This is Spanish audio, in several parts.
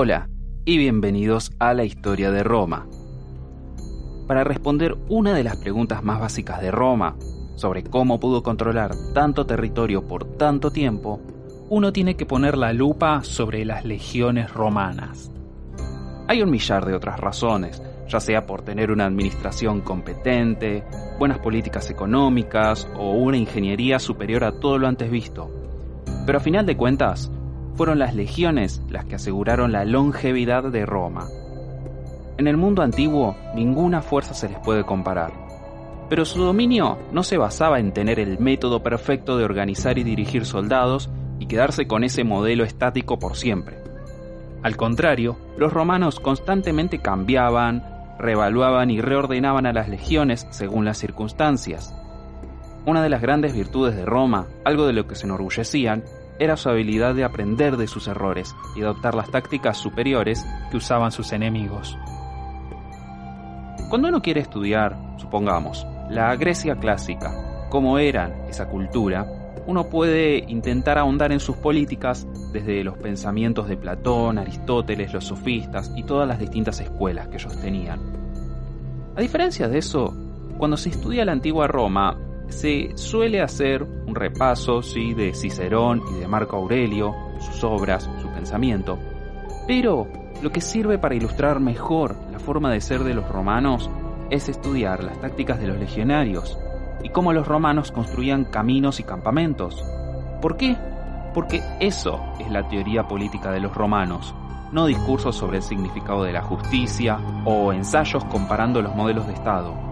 Hola y bienvenidos a la historia de Roma. Para responder una de las preguntas más básicas de Roma, sobre cómo pudo controlar tanto territorio por tanto tiempo, uno tiene que poner la lupa sobre las legiones romanas. Hay un millar de otras razones, ya sea por tener una administración competente, buenas políticas económicas o una ingeniería superior a todo lo antes visto. Pero a final de cuentas, fueron las legiones las que aseguraron la longevidad de Roma. En el mundo antiguo, ninguna fuerza se les puede comparar. Pero su dominio no se basaba en tener el método perfecto de organizar y dirigir soldados y quedarse con ese modelo estático por siempre. Al contrario, los romanos constantemente cambiaban, reevaluaban y reordenaban a las legiones según las circunstancias. Una de las grandes virtudes de Roma, algo de lo que se enorgullecían, era su habilidad de aprender de sus errores y adoptar las tácticas superiores que usaban sus enemigos. Cuando uno quiere estudiar, supongamos, la Grecia clásica, cómo era esa cultura, uno puede intentar ahondar en sus políticas desde los pensamientos de Platón, Aristóteles, los sofistas y todas las distintas escuelas que ellos tenían. A diferencia de eso, cuando se estudia la antigua Roma, se suele hacer un repaso ¿sí? de Cicerón y de Marco Aurelio, sus obras, su pensamiento, pero lo que sirve para ilustrar mejor la forma de ser de los romanos es estudiar las tácticas de los legionarios y cómo los romanos construían caminos y campamentos. ¿Por qué? Porque eso es la teoría política de los romanos, no discursos sobre el significado de la justicia o ensayos comparando los modelos de Estado.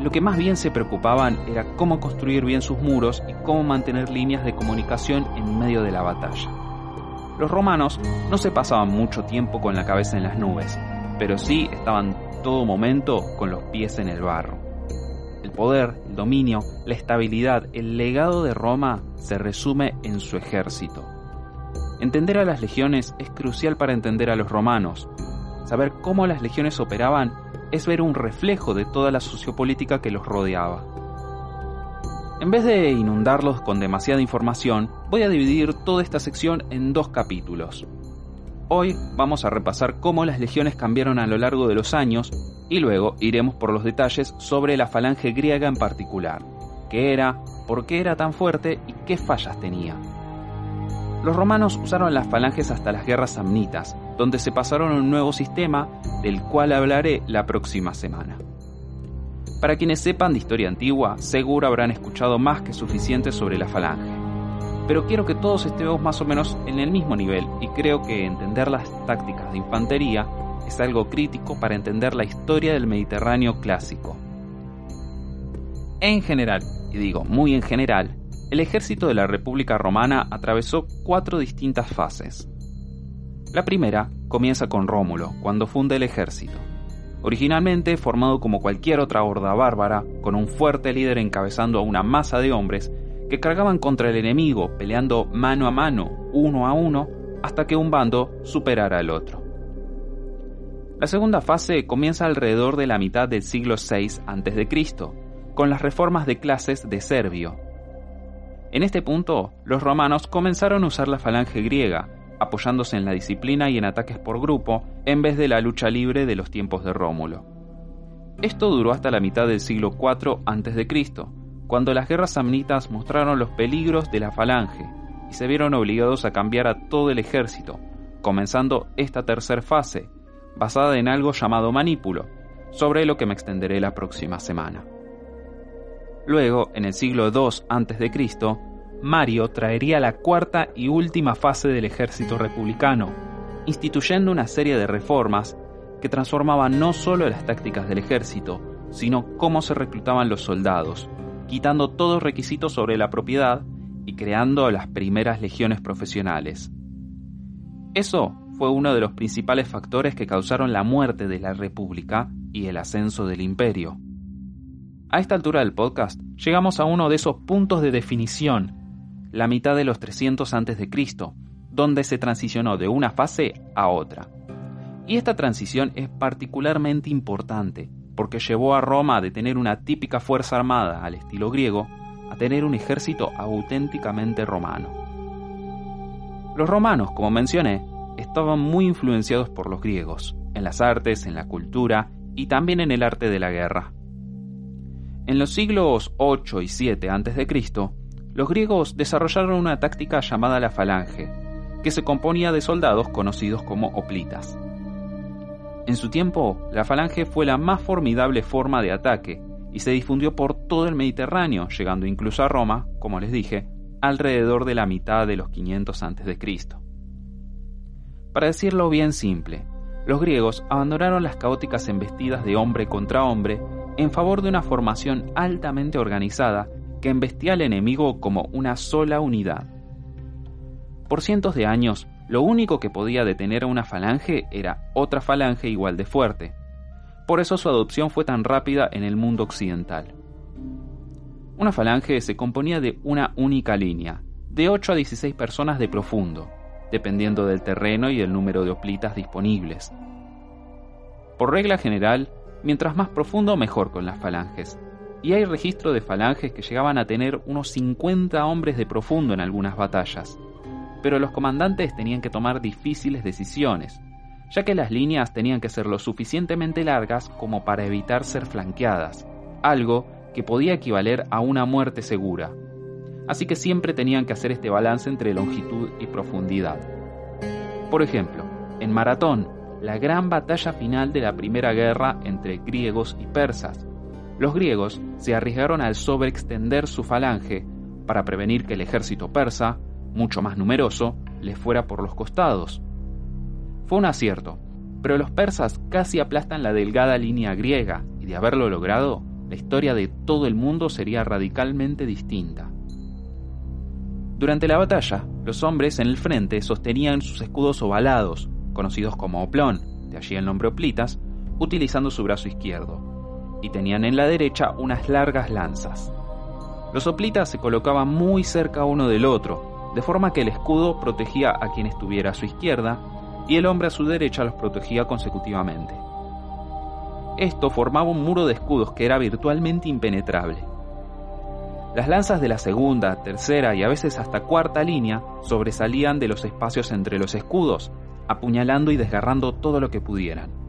Lo que más bien se preocupaban era cómo construir bien sus muros y cómo mantener líneas de comunicación en medio de la batalla. Los romanos no se pasaban mucho tiempo con la cabeza en las nubes, pero sí estaban todo momento con los pies en el barro. El poder, el dominio, la estabilidad, el legado de Roma se resume en su ejército. Entender a las legiones es crucial para entender a los romanos. Saber cómo las legiones operaban es ver un reflejo de toda la sociopolítica que los rodeaba. En vez de inundarlos con demasiada información, voy a dividir toda esta sección en dos capítulos. Hoy vamos a repasar cómo las legiones cambiaron a lo largo de los años y luego iremos por los detalles sobre la falange griega en particular, qué era, por qué era tan fuerte y qué fallas tenía. Los romanos usaron las falanges hasta las guerras samnitas, donde se pasaron a un nuevo sistema del cual hablaré la próxima semana. Para quienes sepan de historia antigua, seguro habrán escuchado más que suficiente sobre la falange. Pero quiero que todos estemos más o menos en el mismo nivel y creo que entender las tácticas de infantería es algo crítico para entender la historia del Mediterráneo clásico. En general, y digo muy en general, el ejército de la República Romana atravesó cuatro distintas fases. La primera comienza con Rómulo, cuando funda el ejército. Originalmente formado como cualquier otra horda bárbara, con un fuerte líder encabezando a una masa de hombres que cargaban contra el enemigo, peleando mano a mano, uno a uno, hasta que un bando superara al otro. La segunda fase comienza alrededor de la mitad del siglo VI a.C., con las reformas de clases de Servio, en este punto, los romanos comenzaron a usar la falange griega, apoyándose en la disciplina y en ataques por grupo, en vez de la lucha libre de los tiempos de Rómulo. Esto duró hasta la mitad del siglo IV a.C., cuando las guerras samnitas mostraron los peligros de la falange y se vieron obligados a cambiar a todo el ejército, comenzando esta tercera fase, basada en algo llamado manípulo, sobre lo que me extenderé la próxima semana. Luego, en el siglo II a.C., Mario traería la cuarta y última fase del ejército republicano, instituyendo una serie de reformas que transformaban no solo las tácticas del ejército, sino cómo se reclutaban los soldados, quitando todos requisitos sobre la propiedad y creando las primeras legiones profesionales. Eso fue uno de los principales factores que causaron la muerte de la República y el ascenso del imperio. A esta altura del podcast, llegamos a uno de esos puntos de definición, la mitad de los 300 a.C., donde se transicionó de una fase a otra. Y esta transición es particularmente importante, porque llevó a Roma de tener una típica fuerza armada al estilo griego a tener un ejército auténticamente romano. Los romanos, como mencioné, estaban muy influenciados por los griegos, en las artes, en la cultura y también en el arte de la guerra. En los siglos 8 y 7 a.C., los griegos desarrollaron una táctica llamada la falange, que se componía de soldados conocidos como hoplitas. En su tiempo, la falange fue la más formidable forma de ataque y se difundió por todo el Mediterráneo, llegando incluso a Roma, como les dije, alrededor de la mitad de los 500 a.C. Para decirlo bien simple, los griegos abandonaron las caóticas embestidas de hombre contra hombre en favor de una formación altamente organizada que embestía al enemigo como una sola unidad. Por cientos de años, lo único que podía detener a una falange era otra falange igual de fuerte. Por eso su adopción fue tan rápida en el mundo occidental. Una falange se componía de una única línea, de 8 a 16 personas de profundo, dependiendo del terreno y el número de oplitas disponibles. Por regla general, mientras más profundo mejor con las falanges, y hay registro de falanges que llegaban a tener unos 50 hombres de profundo en algunas batallas. Pero los comandantes tenían que tomar difíciles decisiones, ya que las líneas tenían que ser lo suficientemente largas como para evitar ser flanqueadas, algo que podía equivaler a una muerte segura. Así que siempre tenían que hacer este balance entre longitud y profundidad. Por ejemplo, en Maratón, la gran batalla final de la primera guerra entre griegos y persas, los griegos se arriesgaron al sobreextender su falange para prevenir que el ejército persa, mucho más numeroso, les fuera por los costados. Fue un acierto, pero los persas casi aplastan la delgada línea griega y de haberlo logrado, la historia de todo el mundo sería radicalmente distinta. Durante la batalla, los hombres en el frente sostenían sus escudos ovalados, conocidos como oplón, de allí el nombre oplitas, utilizando su brazo izquierdo y tenían en la derecha unas largas lanzas. Los soplitas se colocaban muy cerca uno del otro, de forma que el escudo protegía a quien estuviera a su izquierda y el hombre a su derecha los protegía consecutivamente. Esto formaba un muro de escudos que era virtualmente impenetrable. Las lanzas de la segunda, tercera y a veces hasta cuarta línea sobresalían de los espacios entre los escudos, apuñalando y desgarrando todo lo que pudieran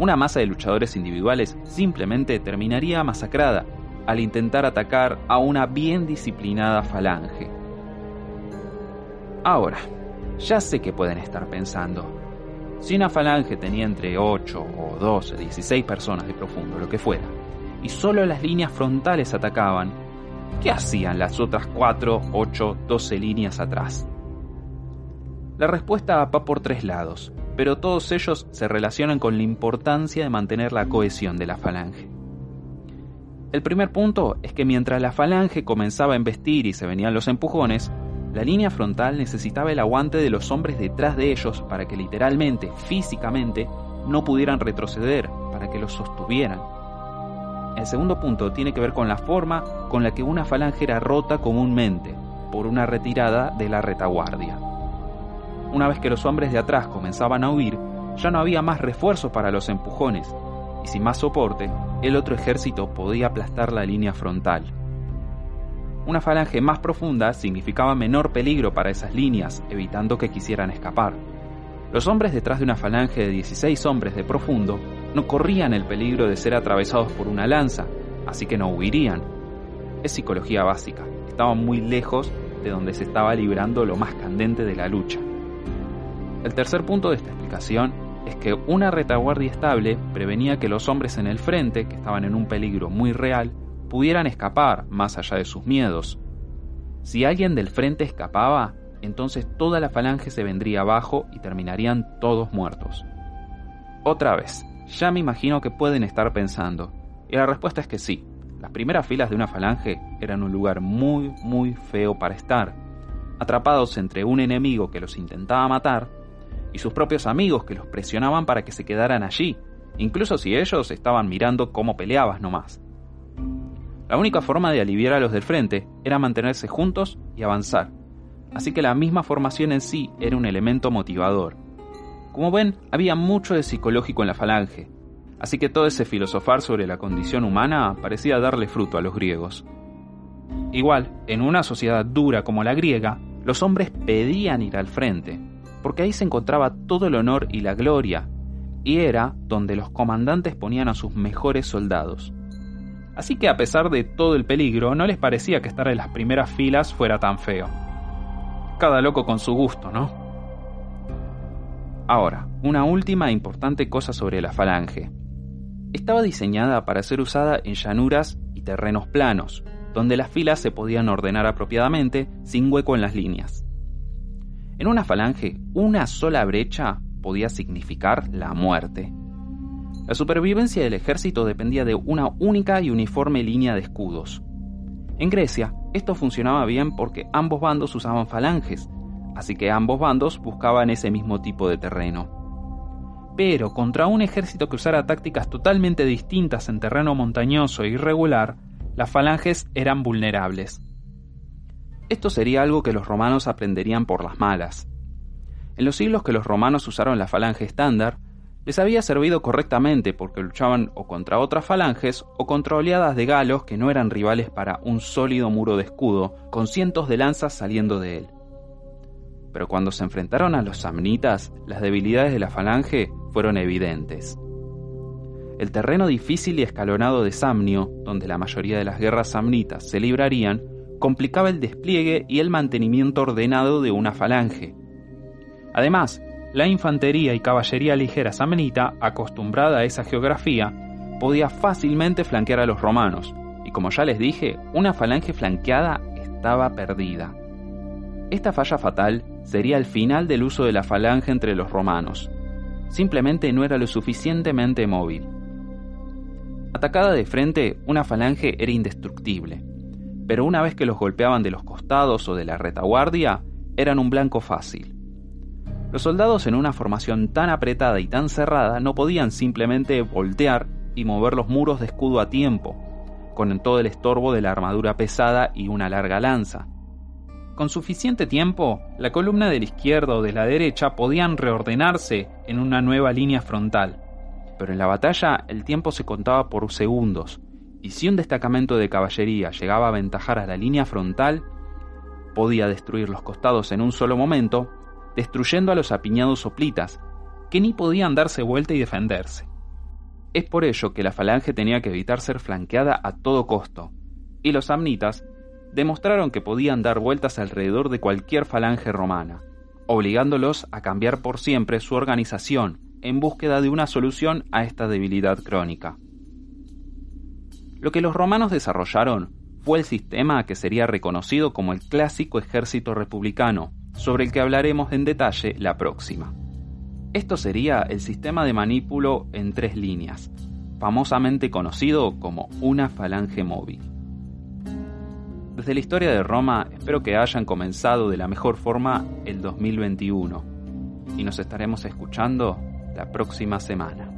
una masa de luchadores individuales simplemente terminaría masacrada al intentar atacar a una bien disciplinada falange. Ahora, ya sé que pueden estar pensando, si una falange tenía entre 8 o 12, 16 personas de profundo, lo que fuera, y solo las líneas frontales atacaban, ¿qué hacían las otras 4, 8, 12 líneas atrás? La respuesta va por tres lados pero todos ellos se relacionan con la importancia de mantener la cohesión de la falange. El primer punto es que mientras la falange comenzaba a embestir y se venían los empujones, la línea frontal necesitaba el aguante de los hombres detrás de ellos para que literalmente, físicamente, no pudieran retroceder, para que los sostuvieran. El segundo punto tiene que ver con la forma con la que una falange era rota comúnmente, por una retirada de la retaguardia. Una vez que los hombres de atrás comenzaban a huir, ya no había más refuerzos para los empujones, y sin más soporte, el otro ejército podía aplastar la línea frontal. Una falange más profunda significaba menor peligro para esas líneas, evitando que quisieran escapar. Los hombres detrás de una falange de 16 hombres de profundo no corrían el peligro de ser atravesados por una lanza, así que no huirían. Es psicología básica, estaban muy lejos de donde se estaba librando lo más candente de la lucha. El tercer punto de esta explicación es que una retaguardia estable prevenía que los hombres en el frente, que estaban en un peligro muy real, pudieran escapar más allá de sus miedos. Si alguien del frente escapaba, entonces toda la falange se vendría abajo y terminarían todos muertos. Otra vez, ya me imagino que pueden estar pensando, y la respuesta es que sí, las primeras filas de una falange eran un lugar muy, muy feo para estar, atrapados entre un enemigo que los intentaba matar y sus propios amigos que los presionaban para que se quedaran allí, incluso si ellos estaban mirando cómo peleabas nomás. La única forma de aliviar a los del frente era mantenerse juntos y avanzar, así que la misma formación en sí era un elemento motivador. Como ven, había mucho de psicológico en la falange, así que todo ese filosofar sobre la condición humana parecía darle fruto a los griegos. Igual, en una sociedad dura como la griega, los hombres pedían ir al frente, porque ahí se encontraba todo el honor y la gloria, y era donde los comandantes ponían a sus mejores soldados. Así que a pesar de todo el peligro, no les parecía que estar en las primeras filas fuera tan feo. Cada loco con su gusto, ¿no? Ahora, una última e importante cosa sobre la falange. Estaba diseñada para ser usada en llanuras y terrenos planos, donde las filas se podían ordenar apropiadamente sin hueco en las líneas. En una falange, una sola brecha podía significar la muerte. La supervivencia del ejército dependía de una única y uniforme línea de escudos. En Grecia, esto funcionaba bien porque ambos bandos usaban falanges, así que ambos bandos buscaban ese mismo tipo de terreno pero contra un ejército que usara tácticas totalmente distintas en terreno montañoso e irregular, las falanges eran vulnerables. Esto sería algo que los romanos aprenderían por las malas. En los siglos que los romanos usaron la falange estándar, les había servido correctamente porque luchaban o contra otras falanges o contra oleadas de galos que no eran rivales para un sólido muro de escudo, con cientos de lanzas saliendo de él. Pero cuando se enfrentaron a los samnitas, las debilidades de la falange fueron evidentes. El terreno difícil y escalonado de Samnio, donde la mayoría de las guerras samnitas se librarían, complicaba el despliegue y el mantenimiento ordenado de una falange. Además, la infantería y caballería ligera samnita, acostumbrada a esa geografía, podía fácilmente flanquear a los romanos, y como ya les dije, una falange flanqueada estaba perdida. Esta falla fatal sería el final del uso de la falange entre los romanos, simplemente no era lo suficientemente móvil. Atacada de frente, una falange era indestructible, pero una vez que los golpeaban de los costados o de la retaguardia, eran un blanco fácil. Los soldados en una formación tan apretada y tan cerrada no podían simplemente voltear y mover los muros de escudo a tiempo, con todo el estorbo de la armadura pesada y una larga lanza. Con suficiente tiempo, la columna de la izquierda o de la derecha podían reordenarse en una nueva línea frontal. Pero en la batalla el tiempo se contaba por segundos, y si un destacamento de caballería llegaba a aventajar a la línea frontal, podía destruir los costados en un solo momento, destruyendo a los apiñados soplitas, que ni podían darse vuelta y defenderse. Es por ello que la falange tenía que evitar ser flanqueada a todo costo, y los amnitas demostraron que podían dar vueltas alrededor de cualquier falange romana, obligándolos a cambiar por siempre su organización en búsqueda de una solución a esta debilidad crónica. Lo que los romanos desarrollaron fue el sistema que sería reconocido como el clásico ejército republicano, sobre el que hablaremos en detalle la próxima. Esto sería el sistema de manípulo en tres líneas, famosamente conocido como una falange móvil. Desde la historia de Roma espero que hayan comenzado de la mejor forma el 2021 y nos estaremos escuchando la próxima semana.